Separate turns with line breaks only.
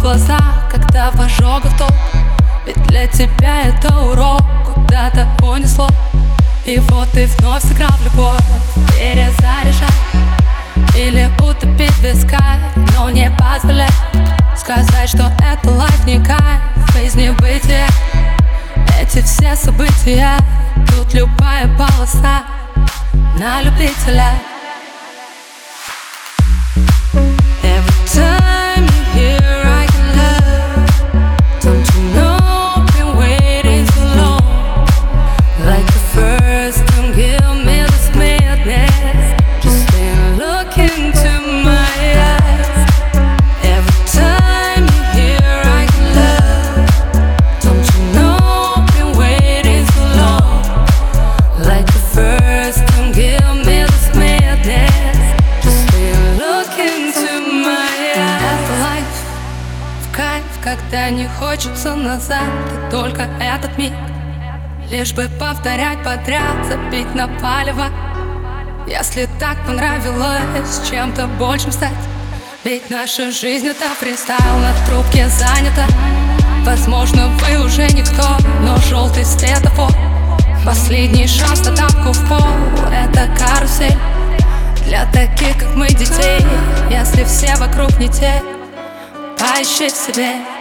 глаза, когда в ожогах топ. Ведь для тебя это урок куда-то унесло И вот ты вновь сыграл в любовь Перезаряжай Или утопить виска Но не позволяй. Сказать, что это лайф не кайф Из небытия Эти все события Тут любая полоса На любителя когда не хочется назад. Только этот миг Лишь бы повторять подряд, забить на палево. Если так понравилось чем-то большим стать. Ведь наша жизнь это фристайл, на трубке занята. Возможно, вы уже никто, но желтый светофор. Последний шанс на тапку в пол, это карусель. Для таких, как мы, детей Если все вокруг не те Поищи в себе